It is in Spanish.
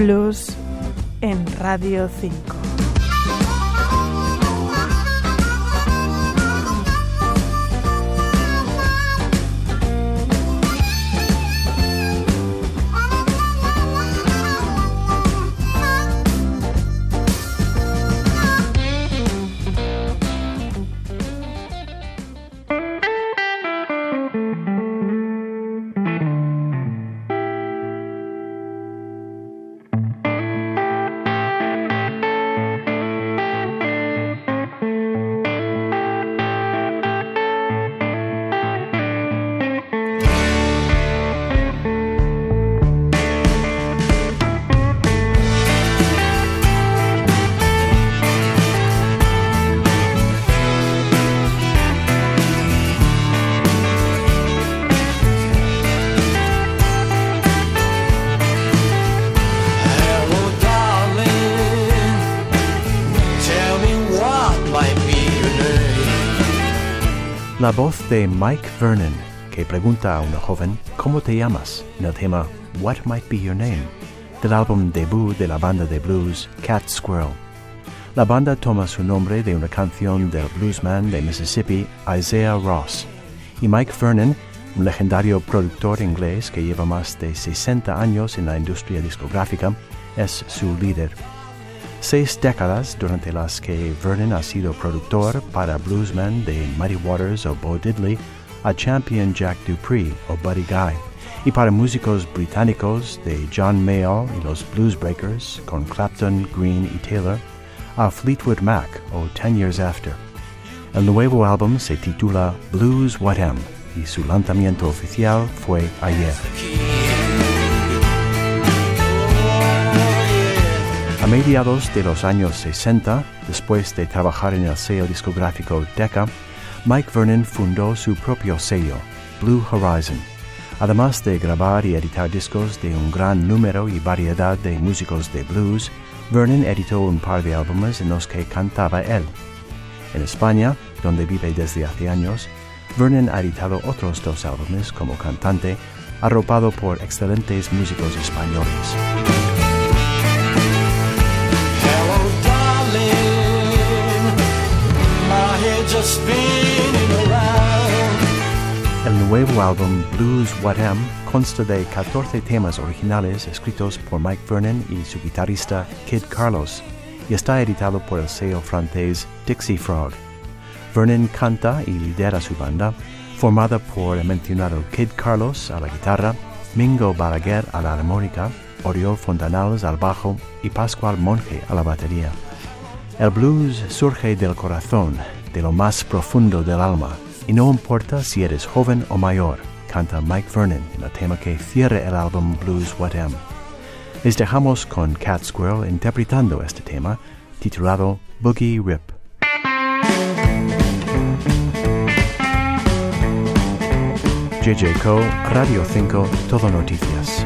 Blues en Radio 5. La voz de Mike Vernon, que pregunta a una joven ¿Cómo te llamas? en el tema What Might Be Your Name, del álbum debut de la banda de blues Cat Squirrel. La banda toma su nombre de una canción del bluesman de Mississippi Isaiah Ross, y Mike Vernon, un legendario productor inglés que lleva más de 60 años en la industria discográfica, es su líder. Seis décadas durante las que Vernon ha sido productor para bluesmen de Muddy Waters o Bo Diddley a Champion Jack Dupree o Buddy Guy, y para músicos británicos de John Mayall y los Blues Breakers con Clapton, Green y Taylor a Fleetwood Mac o Ten Years After. El nuevo álbum se titula Blues What Am y su lanzamiento oficial fue ayer. Mediados de los años 60, después de trabajar en el sello discográfico Decca, Mike Vernon fundó su propio sello, Blue Horizon. Además de grabar y editar discos de un gran número y variedad de músicos de blues, Vernon editó un par de álbumes en los que cantaba él. En España, donde vive desde hace años, Vernon ha editado otros dos álbumes como cantante, arropado por excelentes músicos españoles. El nuevo álbum Blues What Am consta de 14 temas originales escritos por Mike Vernon y su guitarrista Kid Carlos y está editado por el sello francés Dixie Frog. Vernon canta y lidera su banda, formada por el mencionado Kid Carlos a la guitarra, Mingo Balaguer a la armónica, Oriol Fontanals al bajo y Pascual Monge a la batería. El blues surge del corazón, de lo más profundo del alma, y no importa si eres joven o mayor, canta Mike Vernon en el tema que cierra el álbum Blues What Am. Les dejamos con Cat Squirrel interpretando este tema, titulado Boogie Rip. JJ Co, Radio 5, Todo Noticias.